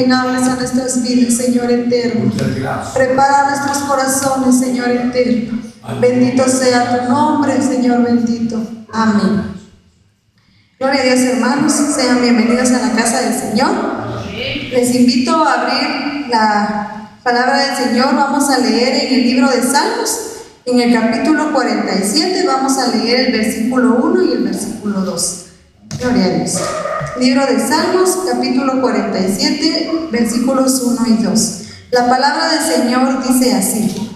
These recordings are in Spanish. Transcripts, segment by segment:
hables a nuestras vidas, Señor eterno. Prepara nuestros corazones, Señor eterno. Bendito sea tu nombre, Señor bendito. Amén. Gloria a Dios, hermanos. Sean bienvenidos a la casa del Señor. Les invito a abrir la palabra del Señor. Vamos a leer en el libro de Salmos, en el capítulo 47. Vamos a leer el versículo 1 y el versículo 2. Gloria a Dios. Libro de Salmos, capítulo 47, versículos 1 y 2. La palabra del Señor dice así.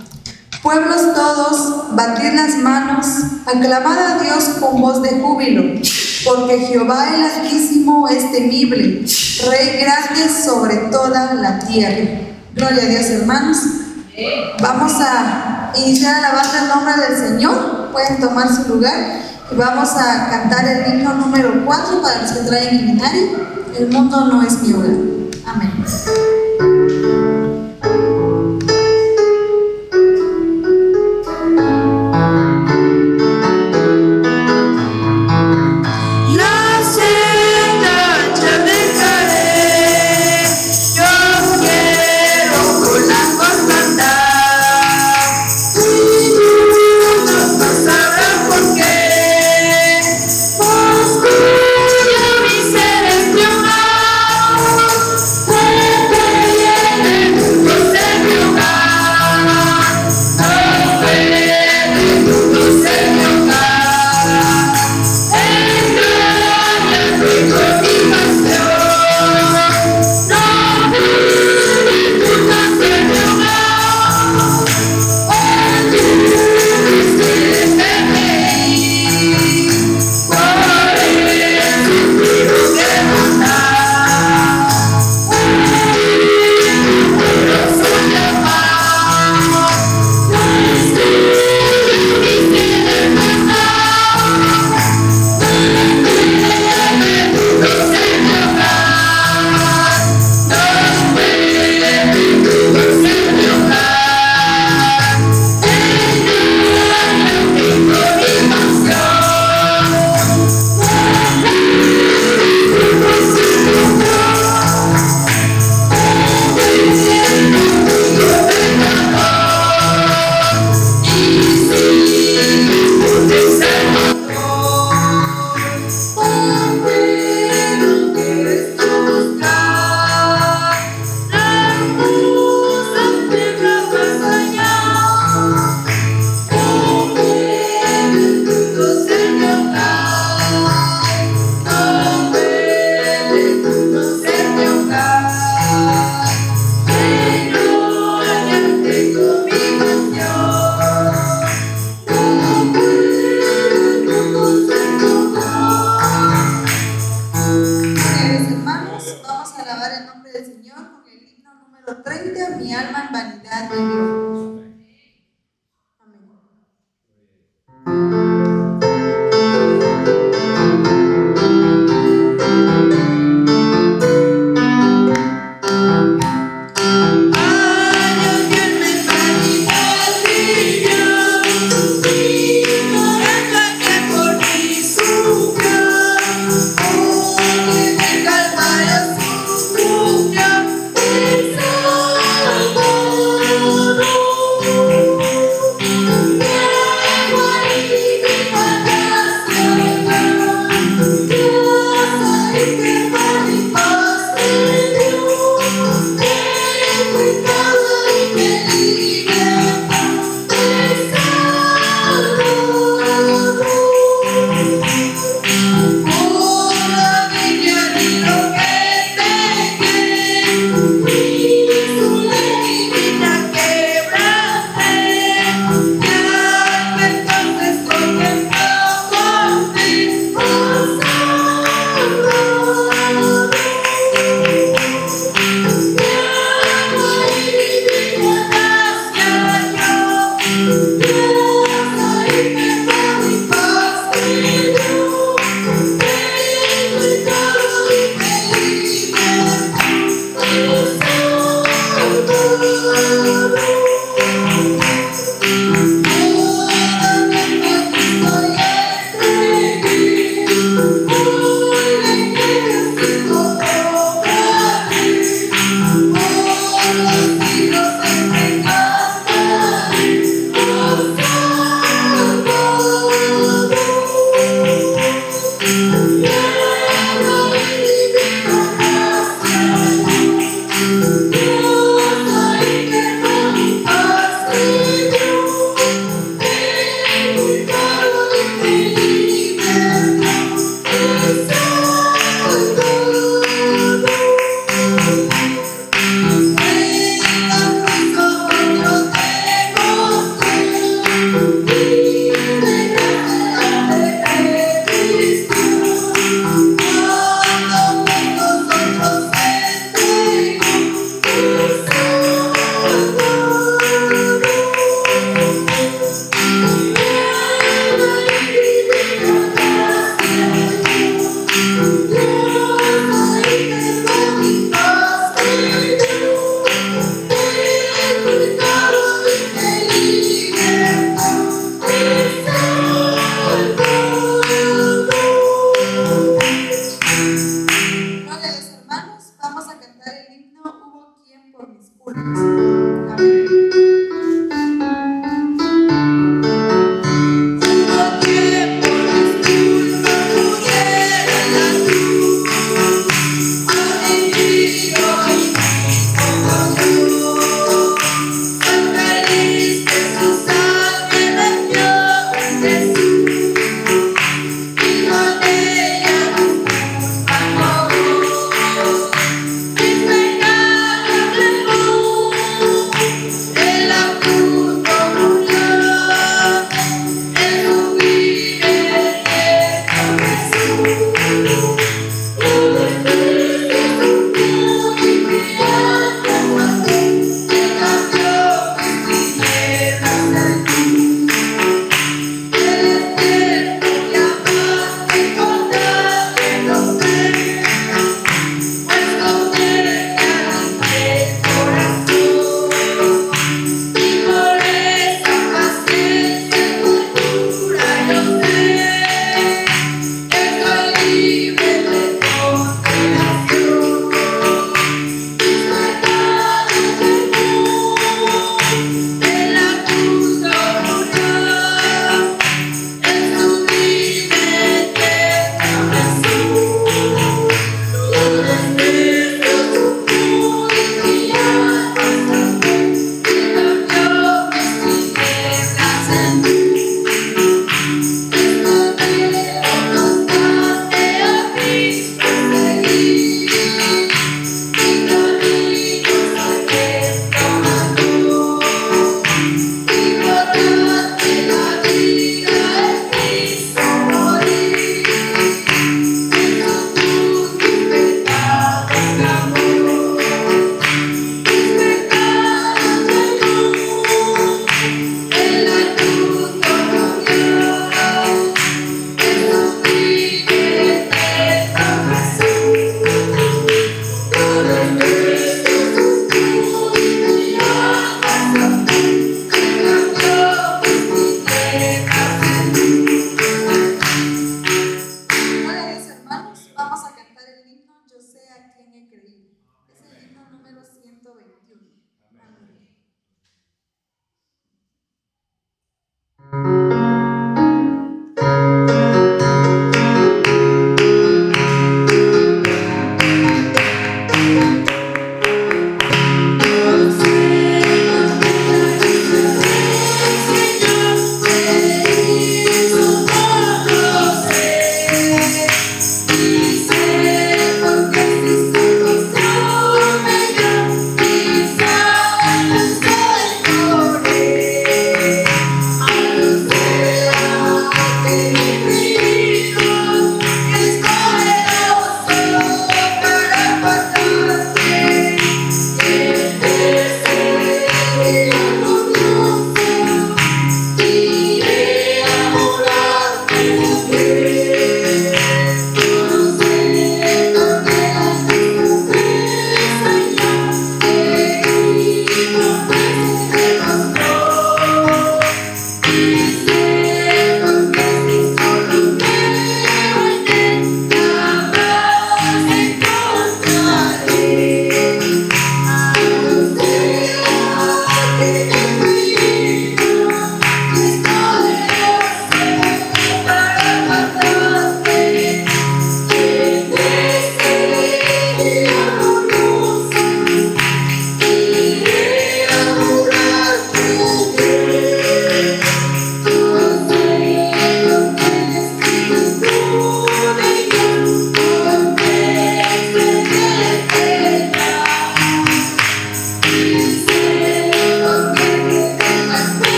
Pueblos todos, batid las manos, aclamad a Dios con voz de júbilo, porque Jehová el Altísimo es temible, Rey grande sobre toda la tierra. Gloria a Dios, hermanos. Vamos a iniciar alabando el nombre del Señor. Pueden tomar su lugar vamos a cantar el himno número 4 para los que traen inventario. El mundo no es mi hogar. Amén.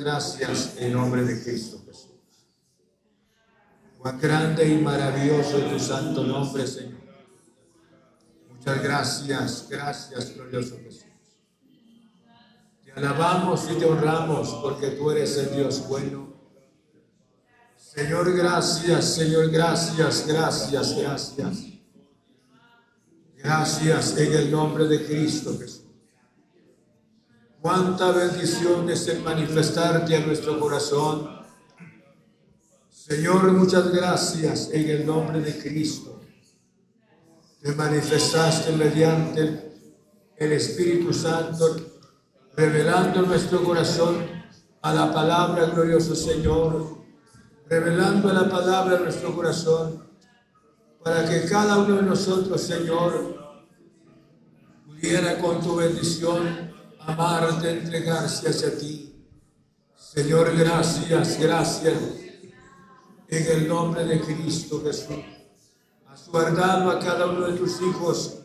Gracias en nombre de Cristo Jesús. Cuán grande y maravilloso tu santo nombre, Señor. Muchas gracias, gracias, glorioso Jesús. Te alabamos y te honramos porque tú eres el Dios bueno. Señor, gracias, Señor, gracias, gracias, gracias. Gracias en el nombre de Cristo Jesús. Cuánta bendición es el manifestarte a nuestro corazón. Señor, muchas gracias en el nombre de Cristo. Te manifestaste mediante el Espíritu Santo, revelando nuestro corazón a la palabra, glorioso Señor, revelando la palabra en nuestro corazón, para que cada uno de nosotros, Señor, pudiera con tu bendición amarte, entregarse hacia ti. Señor, gracias, gracias. En el nombre de Cristo Jesús. Has guardado a cada uno de tus hijos.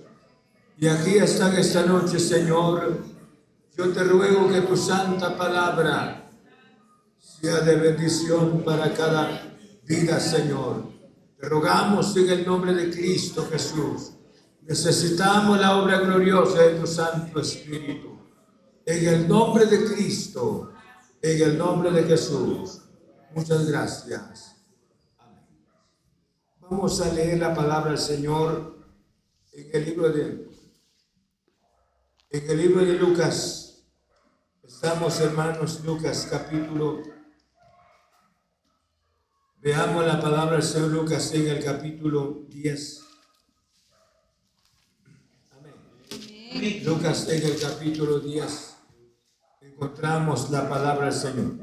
Y aquí están esta noche, Señor. Yo te ruego que tu santa palabra sea de bendición para cada vida, Señor. Te rogamos en el nombre de Cristo Jesús. Necesitamos la obra gloriosa de tu Santo Espíritu. En el nombre de Cristo, en el nombre de Jesús. Muchas gracias. Amén. Vamos a leer la palabra del Señor en el libro de en el libro de Lucas. Estamos hermanos Lucas capítulo Veamos la palabra del Señor Lucas en el capítulo 10. Amén. Lucas en el capítulo 10 encontramos la palabra del Señor.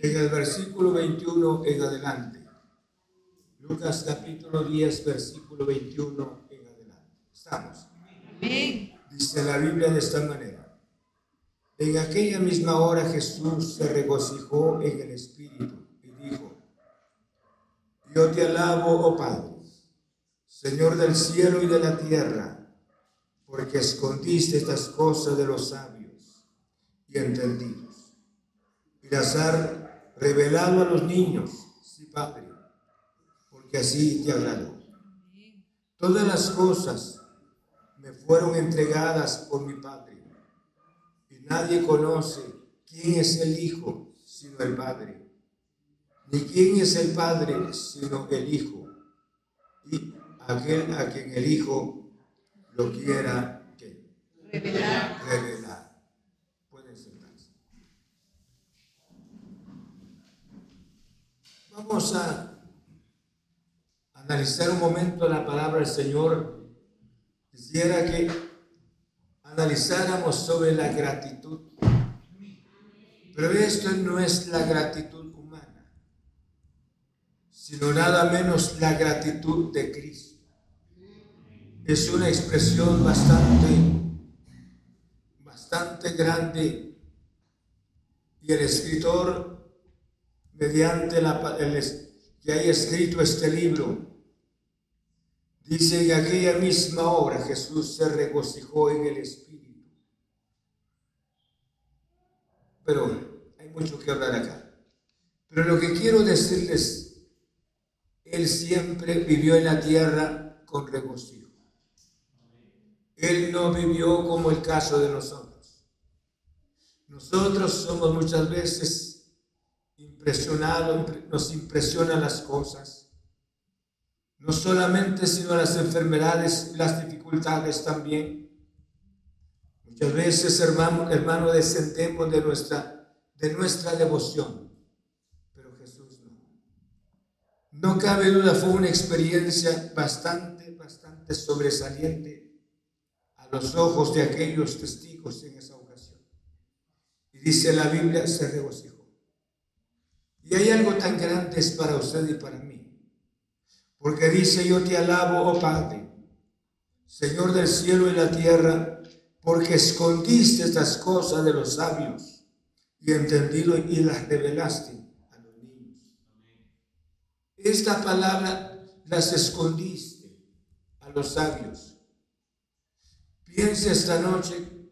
En el versículo 21 en adelante. Lucas capítulo 10, versículo 21 en adelante. Estamos. Dice la Biblia de esta manera. En aquella misma hora Jesús se regocijó en el Espíritu yo te alabo, oh Padre, Señor del cielo y de la tierra, porque escondiste estas cosas de los sabios y entendidos, y revelado a los niños, sí, Padre, porque así te agradó. Todas las cosas me fueron entregadas por mi Padre, y nadie conoce quién es el Hijo sino el Padre ni quién es el Padre, sino el Hijo. Y aquel a quien el Hijo lo quiera revelar. Pueden sentarse. Vamos a analizar un momento la palabra del Señor. Quisiera que analizáramos sobre la gratitud. Pero esto no es la gratitud sino nada menos la gratitud de Cristo. Es una expresión bastante, bastante grande y el escritor, mediante la, el, que haya escrito este libro, dice que aquella misma obra Jesús se regocijó en el Espíritu. Pero hay mucho que hablar acá. Pero lo que quiero decirles él siempre vivió en la tierra con regocijo. Él no vivió como el caso de nosotros. Nosotros somos muchas veces impresionados, nos impresionan las cosas. No solamente, sino las enfermedades, las dificultades también. Muchas veces, hermano, descendemos de nuestra, de nuestra devoción No cabe duda, fue una experiencia bastante, bastante sobresaliente a los ojos de aquellos testigos en esa ocasión. Y dice la Biblia, se regocijó. Y hay algo tan grande es para usted y para mí. Porque dice, yo te alabo, oh Padre, Señor del cielo y la tierra, porque escondiste estas cosas de los sabios y entendido y las revelaste esta palabra las escondiste a los sabios. Piensa esta noche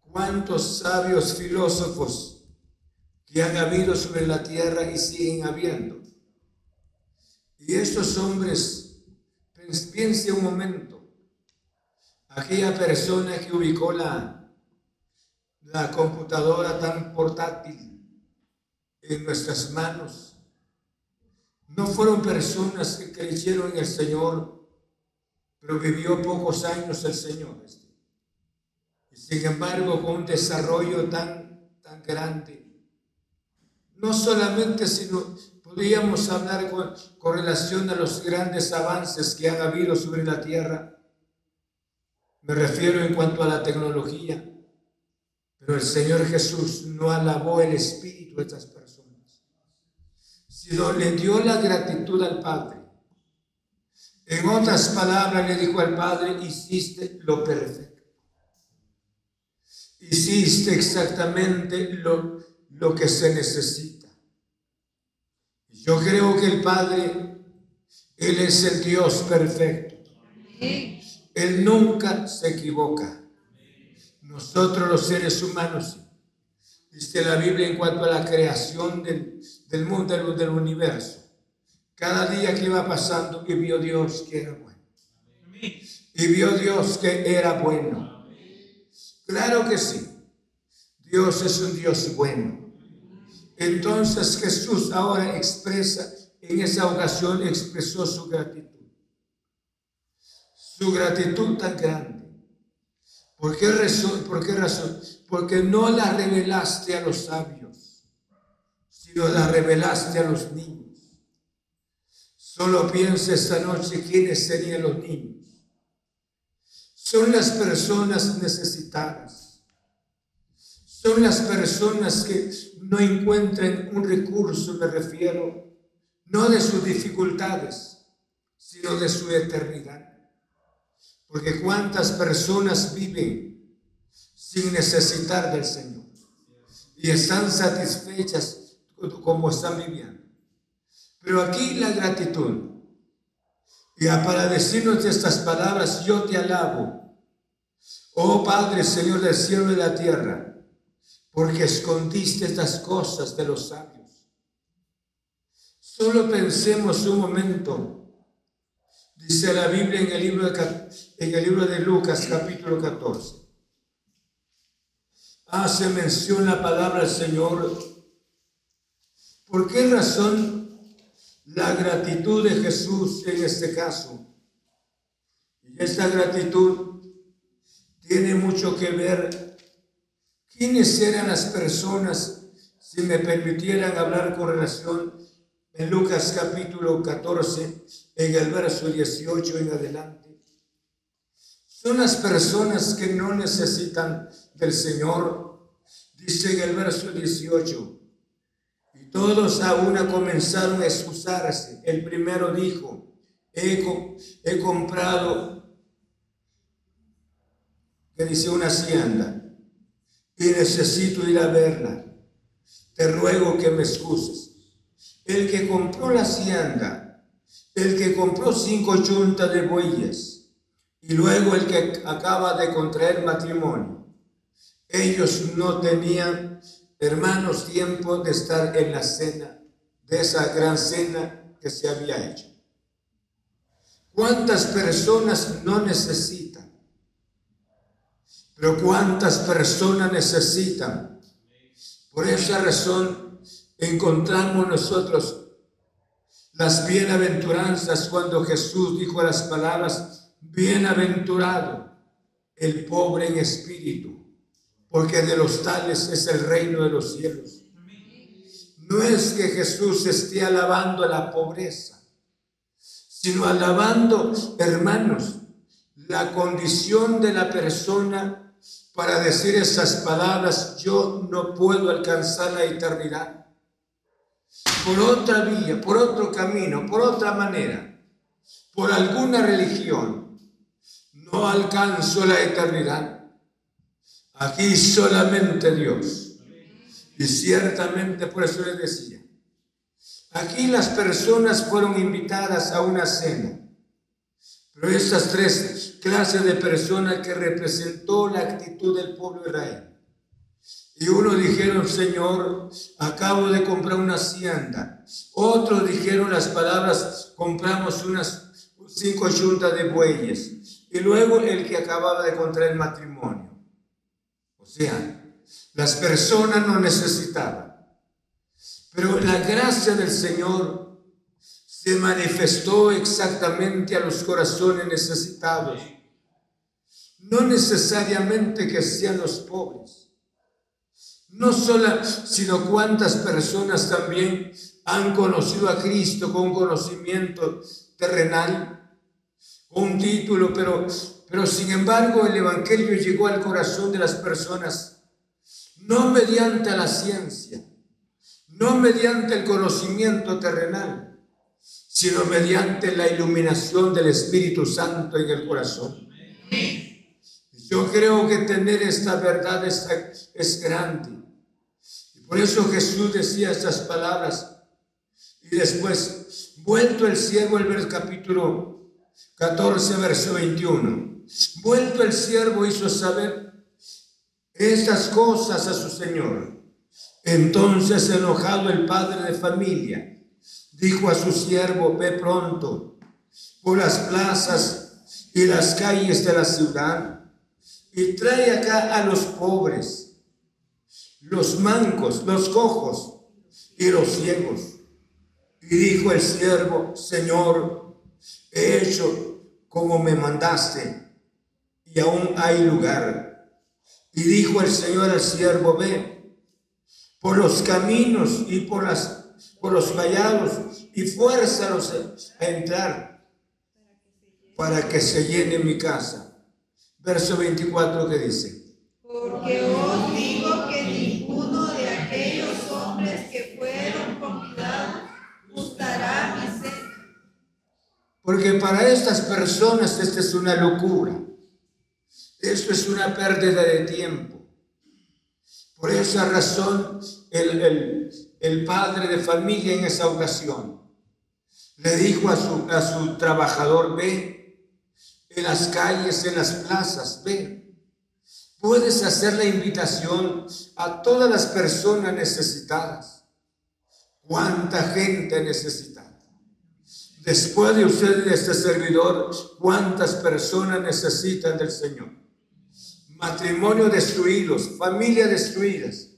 cuántos sabios filósofos que han habido sobre la tierra y siguen habiendo. Y estos hombres, piense un momento, aquella persona que ubicó la, la computadora tan portátil en nuestras manos, no fueron personas que creyeron en el Señor, pero vivió pocos años el Señor. Y sin embargo, con un desarrollo tan, tan grande, no solamente, sino podríamos hablar con, relación a los grandes avances que han habido sobre la tierra. Me refiero en cuanto a la tecnología, pero el Señor Jesús no alabó el espíritu de estas personas sino le dio la gratitud al Padre. En otras palabras, le dijo al Padre, hiciste lo perfecto. Hiciste exactamente lo, lo que se necesita. Yo creo que el Padre, Él es el Dios perfecto. Él nunca se equivoca. Nosotros los seres humanos dice la Biblia en cuanto a la creación del, del mundo, del, universo. Cada día que iba pasando y vio Dios que era bueno. Y vio Dios que era bueno. Claro que sí. Dios es un Dios bueno. Entonces Jesús ahora expresa, en esa ocasión expresó su gratitud. Su gratitud tan grande ¿Por qué, razón, ¿Por qué razón? Porque no la revelaste a los sabios, sino la revelaste a los niños. Solo piensa esta noche quiénes serían los niños. Son las personas necesitadas. Son las personas que no encuentran un recurso, me refiero, no de sus dificultades, sino de su eternidad. Porque cuántas personas viven sin necesitar del Señor y están satisfechas como están viviendo. Pero aquí la gratitud. Y para decirnos estas palabras, yo te alabo, oh Padre, Señor del cielo y de la tierra, porque escondiste estas cosas de los sabios. Solo pensemos un momento. Dice la Biblia en el libro de, en el libro de Lucas capítulo 14 hace mención la palabra del Señor. ¿Por qué razón la gratitud de Jesús en este caso? Y esta gratitud tiene mucho que ver quiénes eran las personas, si me permitieran hablar con relación en Lucas capítulo 14, en el verso 18 en adelante. Son las personas que no necesitan del Señor. Dice en el verso 18, y todos a una comenzaron a excusarse. El primero dijo, he, he comprado, que dice una hacienda, y necesito ir a verla. Te ruego que me excuses. El que compró la hacienda, el que compró cinco chuntas de bueyes, y luego el que acaba de contraer matrimonio. Ellos no tenían, hermanos, tiempo de estar en la cena, de esa gran cena que se había hecho. ¿Cuántas personas no necesitan? Pero ¿cuántas personas necesitan? Por esa razón encontramos nosotros las bienaventuranzas cuando Jesús dijo las palabras, Bienaventurado el pobre en espíritu, porque de los tales es el reino de los cielos. No es que Jesús esté alabando la pobreza, sino alabando, hermanos, la condición de la persona para decir esas palabras, yo no puedo alcanzar la eternidad. Por otra vía, por otro camino, por otra manera, por alguna religión, no alcanzo la eternidad. Aquí solamente Dios. Y ciertamente por eso les decía, aquí las personas fueron invitadas a una cena. Pero estas tres clases de personas que representó la actitud del pueblo de Israel. Y uno dijeron, Señor, acabo de comprar una hacienda. Otros dijeron las palabras, compramos unas cinco yuntas de bueyes y luego el que acababa de contraer matrimonio. O sea, las personas no necesitaban. Pero la gracia del Señor se manifestó exactamente a los corazones necesitados. No necesariamente que sean los pobres. No solo, sino cuántas personas también han conocido a Cristo con conocimiento terrenal un título, pero, pero sin embargo el Evangelio llegó al corazón de las personas, no mediante la ciencia, no mediante el conocimiento terrenal, sino mediante la iluminación del Espíritu Santo en el corazón. Yo creo que tener esta verdad es, es grande. Y por eso Jesús decía estas palabras. Y después, vuelto el ciego, el capítulo 14, verso 21. Vuelto el siervo hizo saber estas cosas a su señor. Entonces enojado el padre de familia dijo a su siervo, ve pronto por las plazas y las calles de la ciudad y trae acá a los pobres, los mancos, los cojos y los ciegos. Y dijo el siervo, Señor, he hecho como me mandaste, y aún hay lugar. Y dijo el Señor al siervo, ve por los caminos y por las por los vallados y fuérzalos a entrar para que se llene mi casa. Verso 24 que dice. Porque os digo que ninguno de aquellos hombres que fueron convidados gustará mi cena. Porque para estas personas esta es una locura. Esto es una pérdida de tiempo. Por esa razón, el, padre de familia en esa ocasión le dijo a su, a su trabajador, ve en las calles, en las plazas, ve. Puedes hacer la invitación a todas las personas necesitadas. ¿Cuánta gente necesita? Después de usted, de este servidor, ¿cuántas personas necesitan del Señor? matrimonio destruidos, familias destruidas,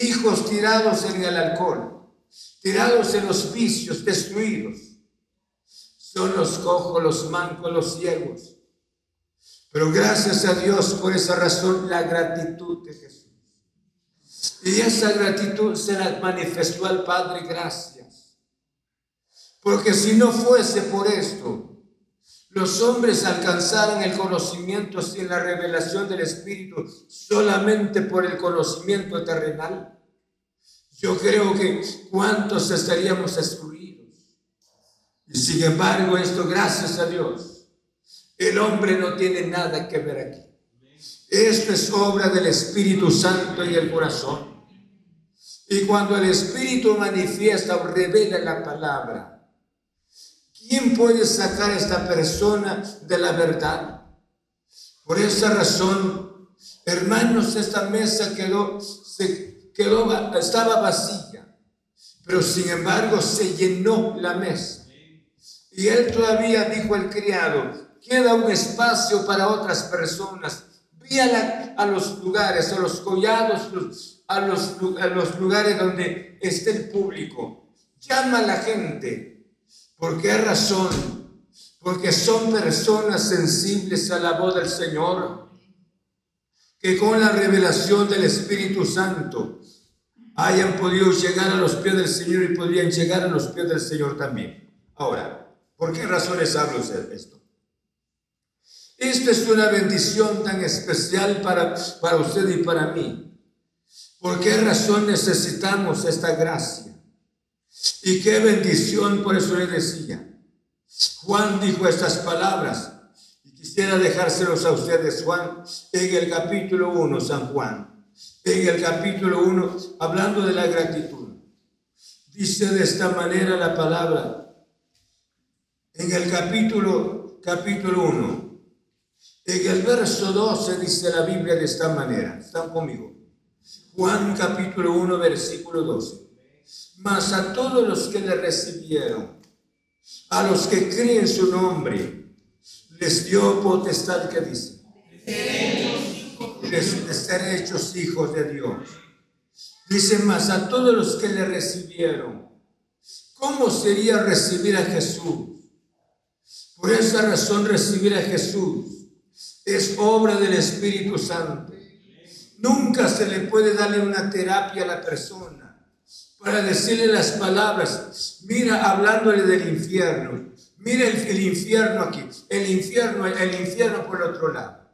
hijos tirados en el alcohol, tirados en los vicios, destruidos. Son los cojos, los mancos, los ciegos. Pero gracias a Dios por esa razón, la gratitud de Jesús. Y esa gratitud se la manifestó al Padre gracias. Porque si no fuese por esto, los hombres alcanzaran el conocimiento sin la revelación del Espíritu solamente por el conocimiento terrenal, yo creo que cuántos estaríamos excluidos. Y sin embargo, esto, gracias a Dios, el hombre no tiene nada que ver aquí. Esto es obra del Espíritu Santo y el corazón. Y cuando el Espíritu manifiesta o revela la palabra, ¿Quién puede sacar a esta persona de la verdad? Por esa razón, hermanos, esta mesa quedó, se quedó, estaba vacía, pero sin embargo se llenó la mesa. Y él todavía dijo al criado, queda un espacio para otras personas. Vi a, los lugares, a los collados, a los, a los lugares donde esté el público. Llama a la gente, ¿Por qué razón? Porque son personas sensibles a la voz del Señor, que con la revelación del Espíritu Santo hayan podido llegar a los pies del Señor y podrían llegar a los pies del Señor también. Ahora, ¿por qué razones hablo de esto? Esta es una bendición tan especial para, para usted y para mí. ¿Por qué razón necesitamos esta gracia? Y qué bendición, por eso le decía. Juan dijo estas palabras y quisiera dejárselos a ustedes, Juan, en el capítulo 1, San Juan, en el capítulo 1, hablando de la gratitud. Dice de esta manera la palabra, en el capítulo, capítulo 1, en el verso 12 dice la Biblia de esta manera, están conmigo. Juan capítulo 1, versículo 12 mas a todos los que le recibieron, a los que creen su nombre, les dio potestad que dice, de ser hechos hijos de Dios. Dice más a todos los que le recibieron. ¿Cómo sería recibir a Jesús? Por esa razón recibir a Jesús es obra del Espíritu Santo. Nunca se le puede darle una terapia a la persona para decirle las palabras, mira hablándole del infierno, mira el, infierno aquí, el infierno, el infierno por otro lado.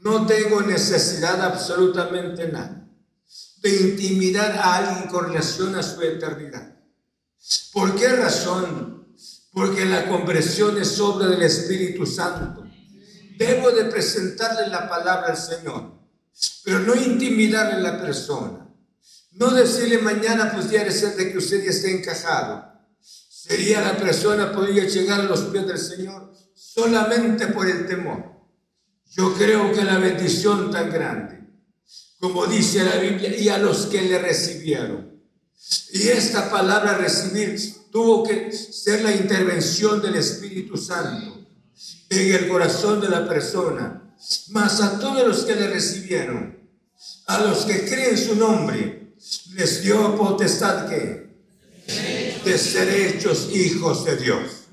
No tengo necesidad absolutamente nada de intimidar a alguien con relación a su eternidad. ¿Por qué razón? Porque la conversión es obra del Espíritu Santo. Debo de presentarle la palabra al Señor, pero no intimidarle a la persona. No decirle mañana pudiera ser de que usted ya esté encajado. Sería la persona podría llegar a los pies del Señor solamente por el temor. Yo creo que la bendición tan grande, como dice la Biblia, y a los que le recibieron. Y esta palabra recibir tuvo que ser la intervención del Espíritu Santo en el corazón de la persona. Mas a todos los que le recibieron, a los que creen su nombre, les dio potestad que de ser hechos hijos de Dios.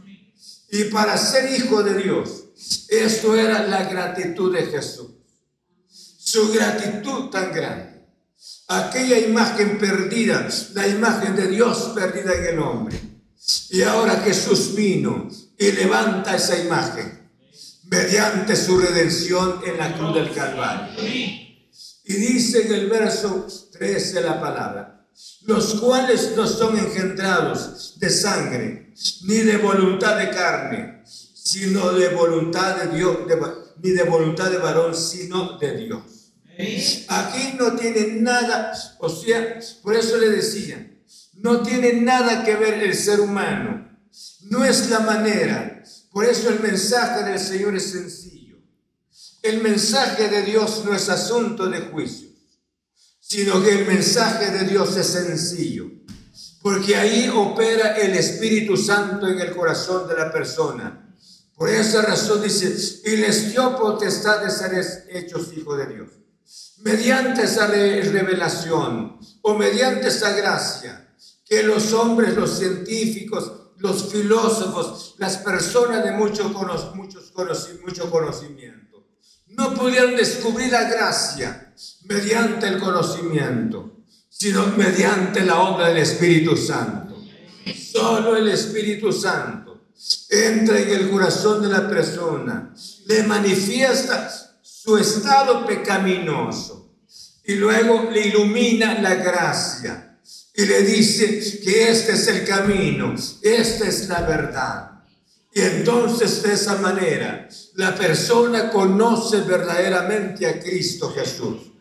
Y para ser hijo de Dios, esto era la gratitud de Jesús. Su gratitud tan grande. aquella imagen perdida, la imagen de Dios perdida en el hombre. Y ahora Jesús vino y levanta esa imagen mediante su redención en la cruz del Calvario. Dice en el verso 13 la palabra, los cuales no son engendrados de sangre, ni de voluntad de carne, sino de voluntad de Dios, ni de voluntad de varón, sino de Dios. Aquí no tiene nada, o sea, por eso le decía, no tiene nada que ver el ser humano, no es la manera. Por eso el mensaje del Señor es sencillo. El mensaje de Dios no es asunto de juicio, sino que el mensaje de Dios es sencillo, porque ahí opera el Espíritu Santo en el corazón de la persona. Por esa razón dice, y les dio potestad de ser hechos hijos de Dios. Mediante esa revelación o mediante esa gracia que los hombres, los científicos, los filósofos, las personas de mucho, muchos mucho conocimiento, no pudieron descubrir la gracia mediante el conocimiento, sino mediante la obra del Espíritu Santo. Solo el Espíritu Santo entra en el corazón de la persona, le manifiesta su estado pecaminoso y luego le ilumina la gracia y le dice que este es el camino, esta es la verdad. Y entonces de esa manera la persona conoce verdaderamente a Cristo Jesús.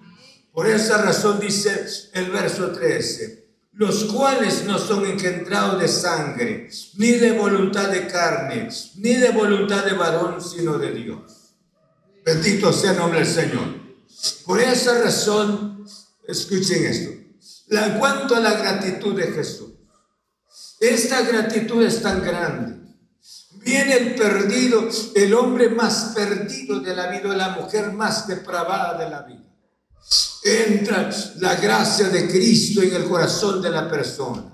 Por esa razón dice el verso 13 los cuales no son engendrados de sangre, ni de voluntad de carne, ni de voluntad de varón, sino de Dios. Bendito sea el nombre del Señor. Por esa razón, escuchen esto. en cuanto a la gratitud de Jesús, esta gratitud es tan grande. Viene el perdido, el hombre más perdido de la vida, la mujer más depravada de la vida entra la gracia de Cristo en el corazón de la persona.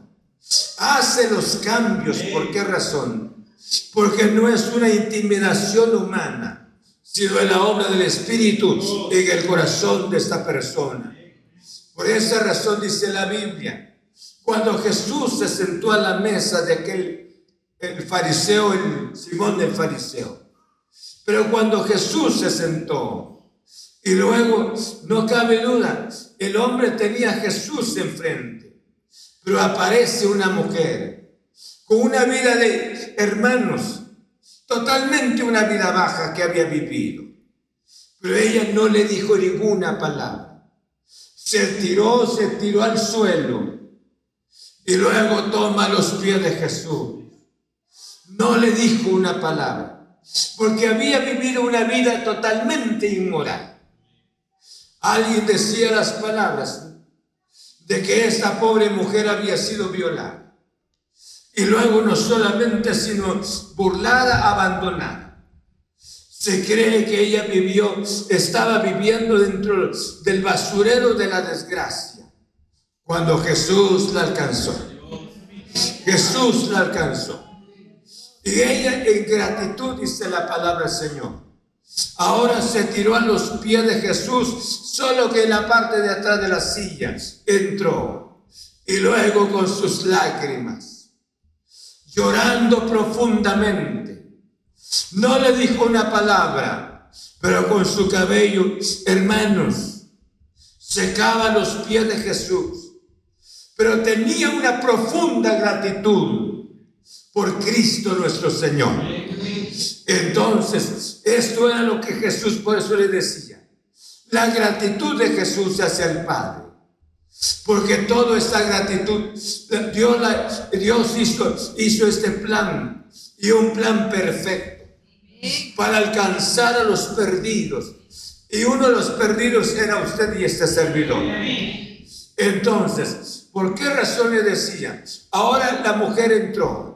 Hace los cambios. ¿Por qué razón? Porque no es una intimidación humana, sino la obra del Espíritu en el corazón de esta persona. Por esa razón dice la Biblia, cuando Jesús se sentó a la mesa de aquel el fariseo, el Simón del fariseo, pero cuando Jesús se sentó, y luego, no cabe duda, el hombre tenía a Jesús enfrente, pero aparece una mujer con una vida de hermanos, totalmente una vida baja que había vivido. Pero ella no le dijo ninguna palabra. Se tiró, se tiró al suelo y luego toma los pies de Jesús. No le dijo una palabra, porque había vivido una vida totalmente inmoral. Alguien decía las palabras de que esta pobre mujer había sido violada. Y luego no solamente, sino burlada, abandonada. Se cree que ella vivió, estaba viviendo dentro del basurero de la desgracia. Cuando Jesús la alcanzó. Jesús la alcanzó. Y ella en gratitud dice la palabra Señor. Ahora se tiró a los pies de Jesús, solo que en la parte de atrás de la silla entró. Y luego con sus lágrimas, llorando profundamente, no le dijo una palabra, pero con su cabello, hermanos, secaba los pies de Jesús. Pero tenía una profunda gratitud por Cristo nuestro Señor. Entonces, esto era lo que Jesús por eso le decía. La gratitud de Jesús hacia el Padre. Porque toda esta gratitud, Dios, la, Dios hizo, hizo este plan y un plan perfecto para alcanzar a los perdidos. Y uno de los perdidos era usted y este servidor. Entonces, ¿por qué razón le decía? Ahora la mujer entró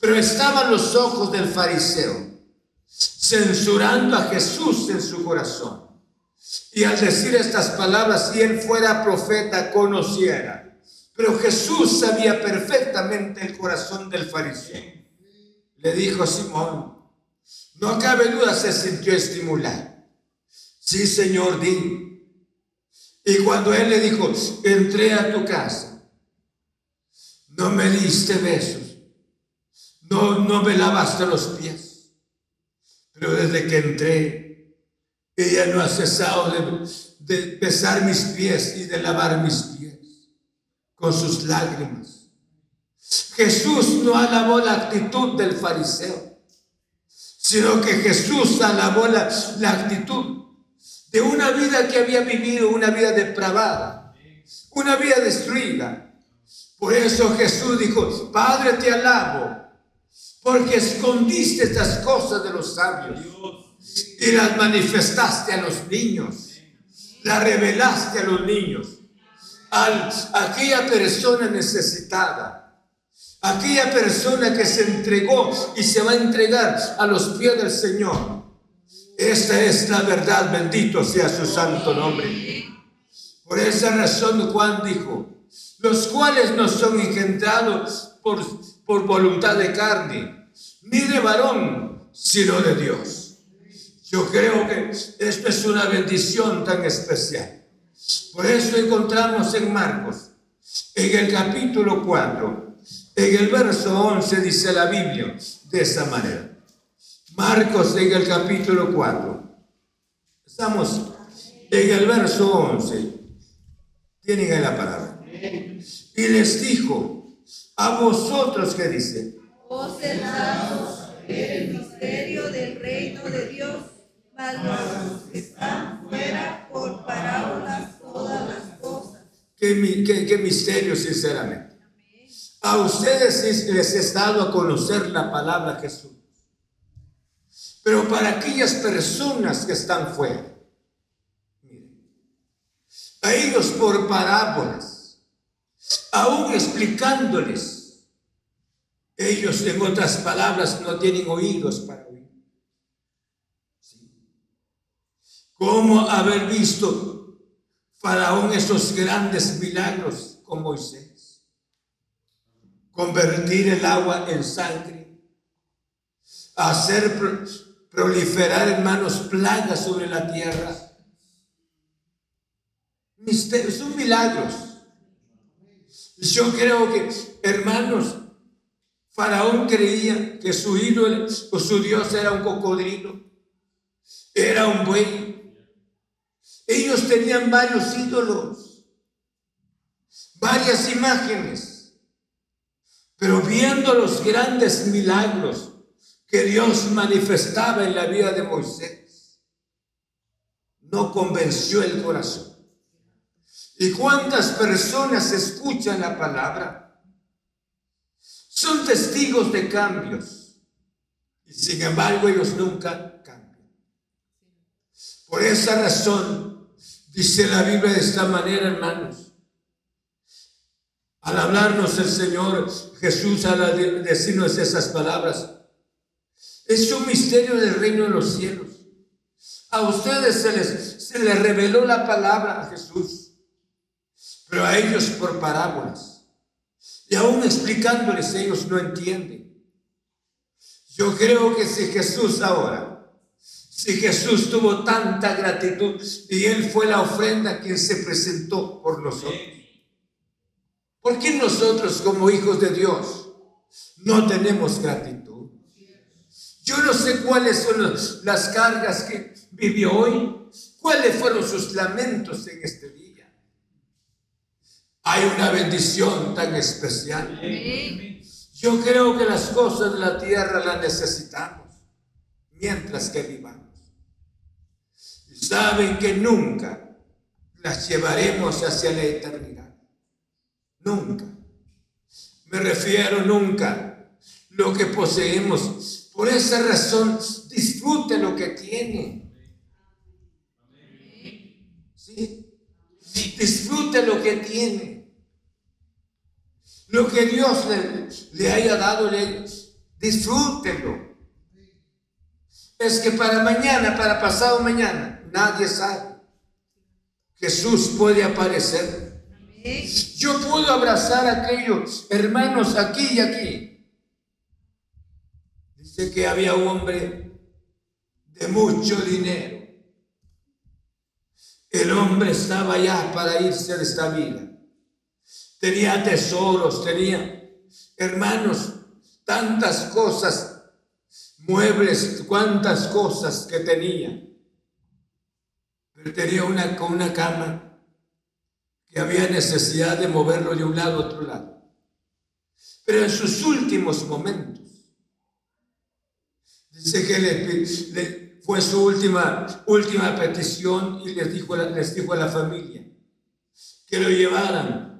pero estaban los ojos del fariseo censurando a Jesús en su corazón. Y al decir estas palabras, si él fuera profeta, conociera. Pero Jesús sabía perfectamente el corazón del fariseo. Le dijo a Simón, no cabe duda, se sintió estimular. Sí, Señor, di. Y cuando él le dijo, entré a tu casa, no me diste besos, no, no me lavaste los pies, pero desde que entré, ella no ha cesado de, de besar mis pies y de lavar mis pies con sus lágrimas. Jesús no alabó la actitud del fariseo, sino que Jesús alabó la, la actitud de una vida que había vivido, una vida depravada, una vida destruida. Por eso Jesús dijo, Padre, te alabo, porque escondiste estas cosas de los sabios y las manifestaste a los niños, las revelaste a los niños, a aquella persona necesitada, aquella persona que se entregó y se va a entregar a los pies del Señor. Esta es la verdad, bendito sea su santo nombre. Por esa razón Juan dijo, los cuales no son engendrados por, por voluntad de carne, ni de varón, sino de Dios. Yo creo que esto es una bendición tan especial. Por eso encontramos en Marcos, en el capítulo 4, en el verso 11 dice la Biblia de esa manera. Marcos en el capítulo 4. Estamos en el verso 11. Tienen ahí la palabra. Y les dijo, a vosotros que dice. Os dado el misterio del reino de Dios, mas que están fuera por parábolas todas las cosas. ¿Qué, misterio, sinceramente? A ustedes les he dado a conocer la palabra Jesús pero para aquellas personas que están fuera, a ellos por parábolas, aún explicándoles, ellos en otras palabras no tienen oídos para oír. ¿Cómo haber visto Faraón esos grandes milagros con Moisés? Convertir el agua en sangre, hacer proliferar, hermanos, plagas sobre la tierra. son milagros. Yo creo que, hermanos, Faraón creía que su ídolo o su Dios era un cocodrilo, era un buey. Ellos tenían varios ídolos, varias imágenes, pero viendo los grandes milagros que Dios manifestaba en la vida de Moisés no convenció el corazón. ¿Y cuántas personas escuchan la palabra? Son testigos de cambios. Y sin embargo ellos nunca cambian. Por esa razón, dice la Biblia de esta manera, hermanos. Al hablarnos el Señor Jesús, al decirnos esas palabras, es un misterio del reino de los cielos. A ustedes se les, se les reveló la palabra a Jesús, pero a ellos por parábolas. Y aún explicándoles ellos no entienden. Yo creo que si Jesús ahora, si Jesús tuvo tanta gratitud y Él fue la ofrenda quien se presentó por nosotros, ¿por qué nosotros como hijos de Dios no tenemos gratitud? Yo no sé cuáles son las cargas que vivió hoy, cuáles fueron sus lamentos en este día. Hay una bendición tan especial. Yo creo que las cosas de la tierra las necesitamos mientras que vivamos. Saben que nunca las llevaremos hacia la eternidad. Nunca. Me refiero nunca lo que poseemos por esa razón, disfrute lo que tiene. ¿Sí? Disfrute lo que tiene. Lo que Dios le, haya dado, le, disfrútelo. Es que para mañana, para pasado mañana, nadie sabe. Jesús puede aparecer. Yo puedo abrazar a aquellos hermanos aquí y aquí Sé que había un hombre de mucho dinero. El hombre estaba ya para irse de esta vida. Tenía tesoros, tenía hermanos, tantas cosas, muebles, cuantas cosas que tenía. Pero tenía una, una cama que había necesidad de moverlo de un lado a otro lado. Pero en sus últimos momentos, dice que le, fue su última, última petición y les dijo, les dijo a la familia que lo llevaran,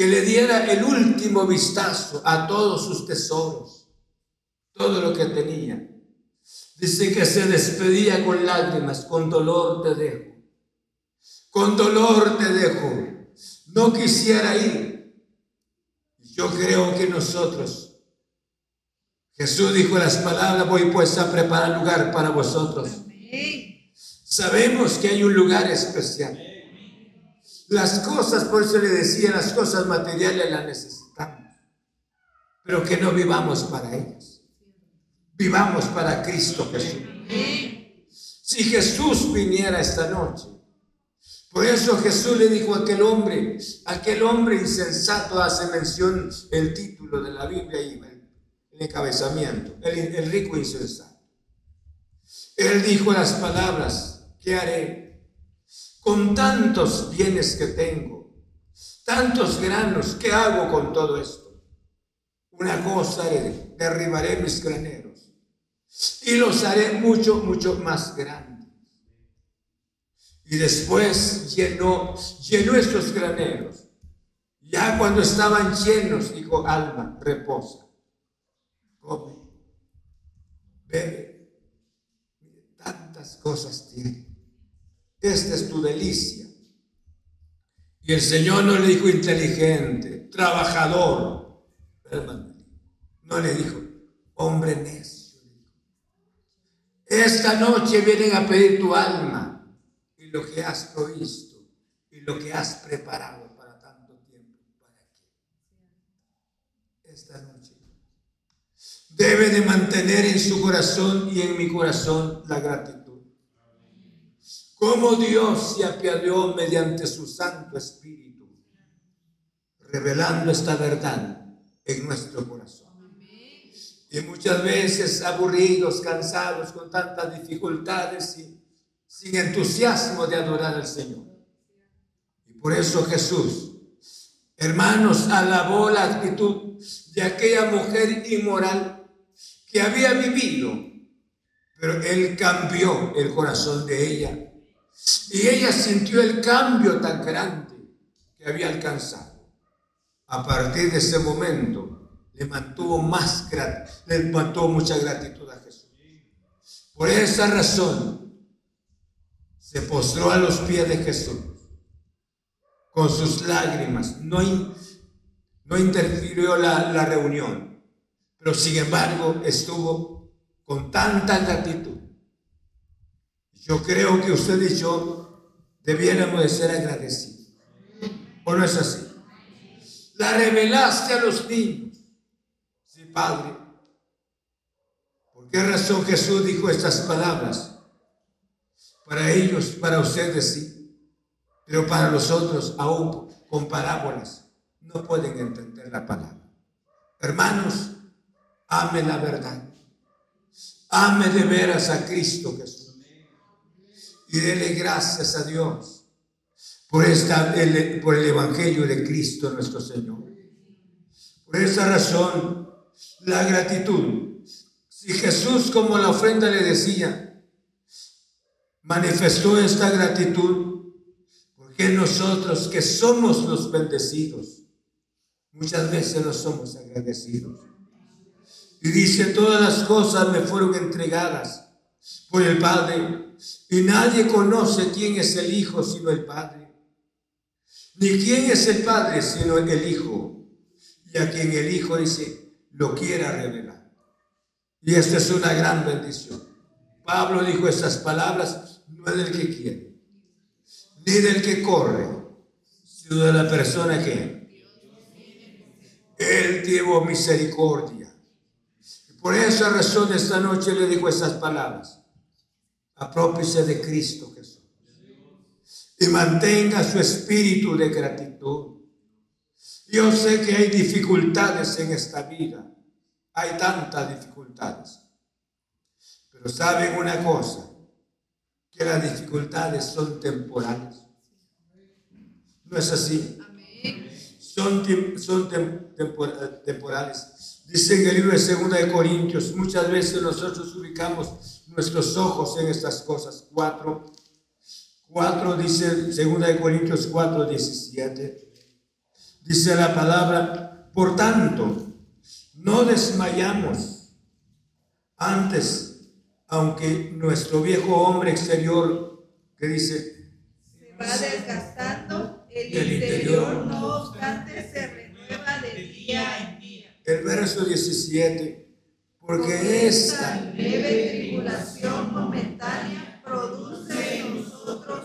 que le diera el último vistazo a todos sus tesoros, todo lo que tenía. Dice que se despedía con lágrimas, con dolor te dejo, con dolor te dejo, no quisiera ir, yo creo que nosotros, Jesús dijo las palabras, voy pues a preparar lugar para vosotros. Sabemos que hay un lugar especial. Las cosas, por eso le decía, las cosas materiales las necesitamos, pero que no vivamos para ellas. Vivamos para Cristo Jesús. Si Jesús viniera esta noche, por eso Jesús le dijo a aquel hombre, aquel hombre insensato hace mención el título de la Biblia y el encabezamiento, el, el rico insensato. Él dijo las palabras, ¿qué haré? Con tantos bienes que tengo, tantos granos, ¿qué hago con todo esto? Una cosa derribaré mis graneros y los haré mucho, mucho más grandes y después llenó, llenó estos graneros. Ya cuando estaban llenos, dijo, alma, reposa, come, bebe. Tantas cosas tiene. Esta es tu delicia. Y el Señor no le dijo inteligente, trabajador. No le dijo, hombre necio. Esta noche vienen a pedir tu alma lo que has provisto y lo que has preparado para tanto tiempo. ¿Para qué? Esta noche debe de mantener en su corazón y en mi corazón la gratitud. Como Dios se apiadó mediante su Santo Espíritu, revelando esta verdad en nuestro corazón. Y muchas veces aburridos, cansados, con tantas dificultades y sin entusiasmo de adorar al Señor. Y por eso Jesús, hermanos, alabó la actitud de aquella mujer inmoral que había vivido, pero Él cambió el corazón de ella. Y ella sintió el cambio tan grande que había alcanzado. A partir de ese momento, le mantuvo más le mantuvo mucha gratitud a Jesús. Por esa razón, se postró a los pies de Jesús con sus lágrimas. No, no interfirió la, la reunión, pero sin embargo estuvo con tanta gratitud. Yo creo que usted y yo debiéramos de ser agradecidos. ¿O no es así? La revelaste a los niños. Sí, Padre. ¿Por qué razón Jesús dijo estas palabras? Para ellos, para ustedes sí, pero para los otros aún con parábolas no pueden entender la palabra. Hermanos, ame la verdad. Ame de veras a Cristo Jesús. Y dele gracias a Dios por, esta, el, por el Evangelio de Cristo nuestro Señor. Por esa razón, la gratitud. Si Jesús, como la ofrenda le decía, manifestó esta gratitud porque nosotros que somos los bendecidos, muchas veces no somos agradecidos. Y dice, todas las cosas me fueron entregadas por el Padre y nadie conoce quién es el Hijo sino el Padre. Ni quién es el Padre sino el Hijo. Y a quien el Hijo dice, lo quiera revelar. Y esta es una gran bendición. Pablo dijo estas palabras no es del que quiere, ni del que corre, sino de la persona que Él tuvo misericordia. por esa razón esta noche le digo esas palabras. Aprópiese de Cristo Jesús. y mantenga su espíritu de gratitud. Yo sé que hay dificultades en esta vida, hay tantas dificultades, pero saben una cosa, que las dificultades son temporales. ¿No es así? Son, temporales. Dice en el libro de Segunda de Corintios, muchas veces nosotros ubicamos nuestros ojos en estas cosas. 4, 4 dice Segunda de Corintios 4, 17. Dice la palabra, por tanto, no desmayamos antes, aunque nuestro viejo hombre exterior, que dice, se va desgastando, el, interior, no obstante se renueva de día en día. El verso 17, porque esta leve tribulación momentánea produce en nosotros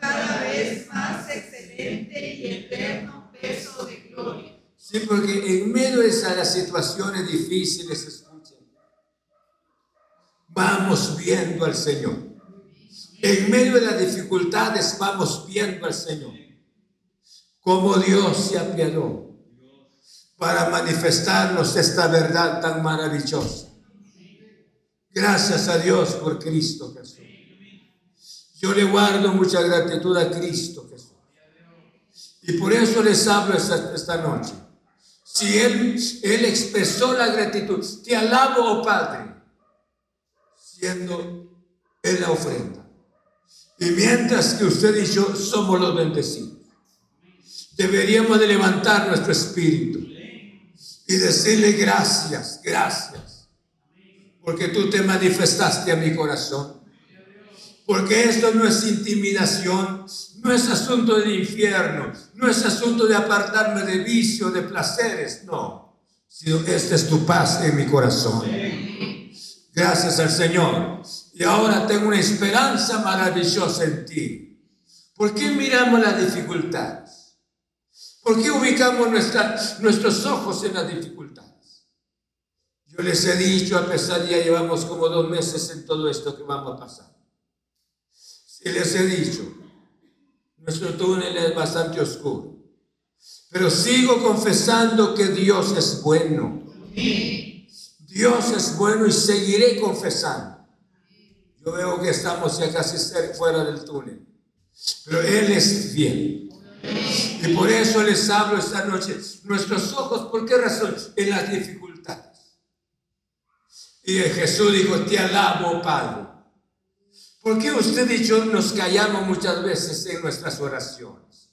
cada vez más excelente y eterno de gloria. Sí, porque en medio de esas situaciones difíciles, vamos viendo al Señor. En medio de las dificultades vamos viendo al Señor. Como Dios se apiadó para manifestarnos esta verdad tan maravillosa. Gracias a Dios por Cristo Jesús. Yo le guardo mucha gratitud a Cristo Jesús. Y por eso les hablo esta, noche. Si él, él expresó la gratitud, te alabo, oh Padre, siendo en la ofrenda. Y mientras que usted y yo somos los bendecidos, deberíamos de levantar nuestro espíritu y decirle gracias, gracias, porque tú te manifestaste a mi corazón. Porque esto no es intimidación, no es asunto del infierno, no es asunto de apartarme de vicio, de placeres, no. Sino esta es tu paz en mi corazón. Gracias al Señor. Y ahora tengo una esperanza maravillosa en ti. ¿Por qué miramos las dificultades? ¿Por qué ubicamos nuestros ojos en las dificultades? Yo les he dicho, a pesar ya llevamos como dos meses en todo esto que vamos a pasar. Y les he dicho, nuestro túnel es bastante oscuro. Pero sigo confesando que Dios es bueno. Dios es bueno y seguiré confesando. Yo veo que estamos ya casi fuera del túnel. Pero Él es fiel. Y por eso les hablo esta noche. Nuestros ojos, ¿por qué razón? En las dificultades. Y Jesús dijo, te alabo, Padre ¿Por qué usted y yo nos callamos muchas veces en nuestras oraciones?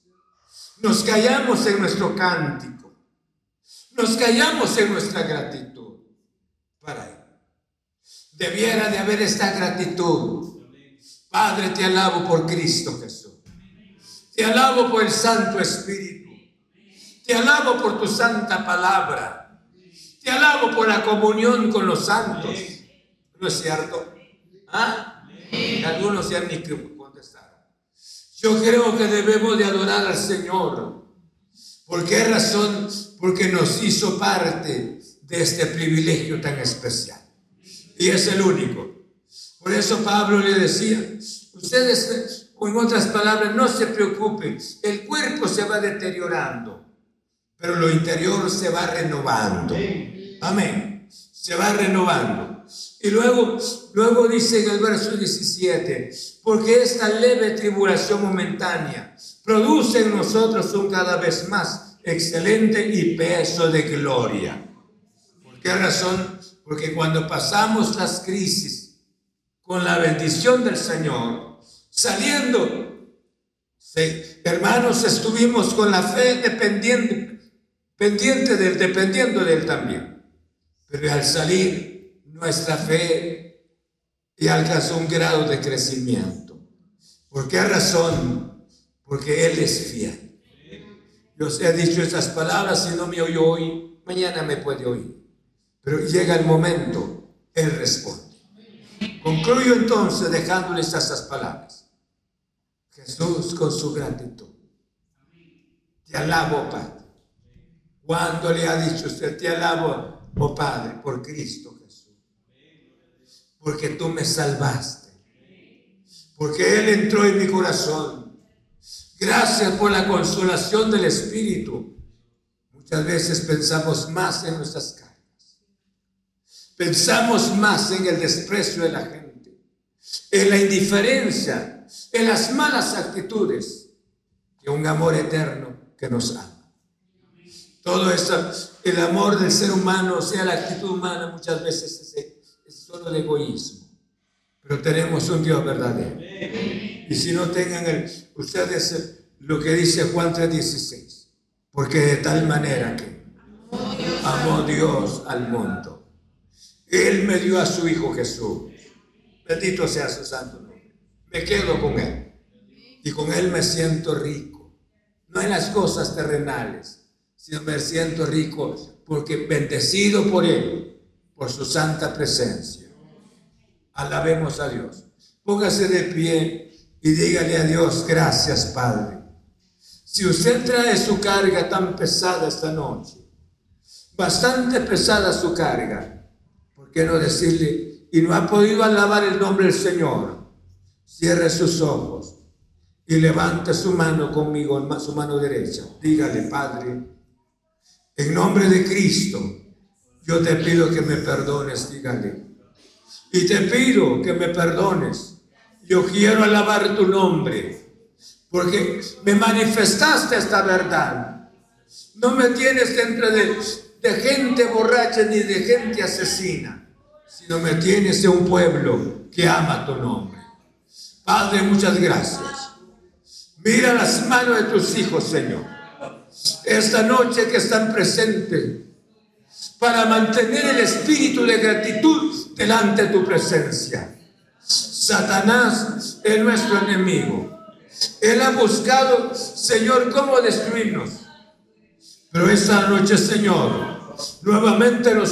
Nos callamos en nuestro cántico. Nos callamos en nuestra gratitud para Él. Debiera de haber esta gratitud. Padre, te alabo por Cristo Jesús. Te alabo por el Santo Espíritu. Te alabo por tu santa palabra. Te alabo por la comunión con los santos. ¿No es cierto? ¿Ah? Algunos ya ni. Yo creo que debemos de adorar al Señor. ¿Por qué razón? Porque nos hizo parte de este privilegio tan especial. Y es el único. Por eso Pablo le decía, ustedes, o en otras palabras, no se preocupen, el cuerpo se va deteriorando, pero lo interior se va renovando. Amén. Se va renovando. Y luego, luego dice en el verso 17, porque esta leve tribulación momentánea produce en nosotros un cada vez más excelente y peso de gloria. ¿Por qué razón? Porque cuando pasamos las crisis con la bendición del Señor, saliendo, hermanos, estuvimos con la fe dependiente, pendiente del, dependiendo de Él también. Pero al salir, nuestra fe y alcanzó un grado de crecimiento. ¿Por qué razón? Porque Él es fiel. Yo os he dicho estas palabras, si no me oyó hoy, mañana me puede oír. Pero llega el momento, Él responde. Concluyo entonces dejándoles estas palabras. Jesús con su gratitud. Te alabo, Padre. Cuando le ha dicho usted, te alabo, oh Padre, por Cristo porque tú me salvaste. Porque Él entró en mi corazón Gracias por la consolación del Espíritu. Muchas veces pensamos más en nuestras cargas. Pensamos más en el desprecio de la gente, en la indiferencia, en las malas actitudes, que un amor eterno que nos ama. Todo eso, el amor del ser humano, sea la actitud humana, muchas veces es, solo el egoísmo. Pero tenemos un Dios verdadero. Y si no tengan el, ustedes lo que dice Juan 3:16, porque de tal manera que amó Dios al mundo. Él me dio a su Hijo Jesús. Bendito sea su santo. Me quedo con Él. Y con Él me siento rico. No en las cosas terrenales, sino me siento rico porque bendecido por Él, por su santa presencia. Alabemos a Dios. Póngase de pie y dígale a Dios, gracias Padre. Si usted trae su carga tan pesada esta noche, bastante pesada su carga, ¿por qué no decirle, y no ha podido alabar el nombre del Señor? Cierre sus ojos y levante su mano conmigo, su mano derecha. Dígale, Padre, en nombre de Cristo, yo te pido que me perdones, dígale. Y te pido que me perdones. Yo quiero alabar tu nombre, porque me manifestaste esta verdad. No me tienes dentro de, de gente borracha ni de gente asesina, sino me tienes de un pueblo que ama tu nombre. Padre, muchas gracias. Mira las manos de tus hijos, Señor. Esta noche que están presentes para mantener el espíritu de gratitud delante de tu presencia. Satanás es nuestro enemigo. Él ha buscado, Señor, cómo destruirnos. Pero esta noche, Señor, nuevamente los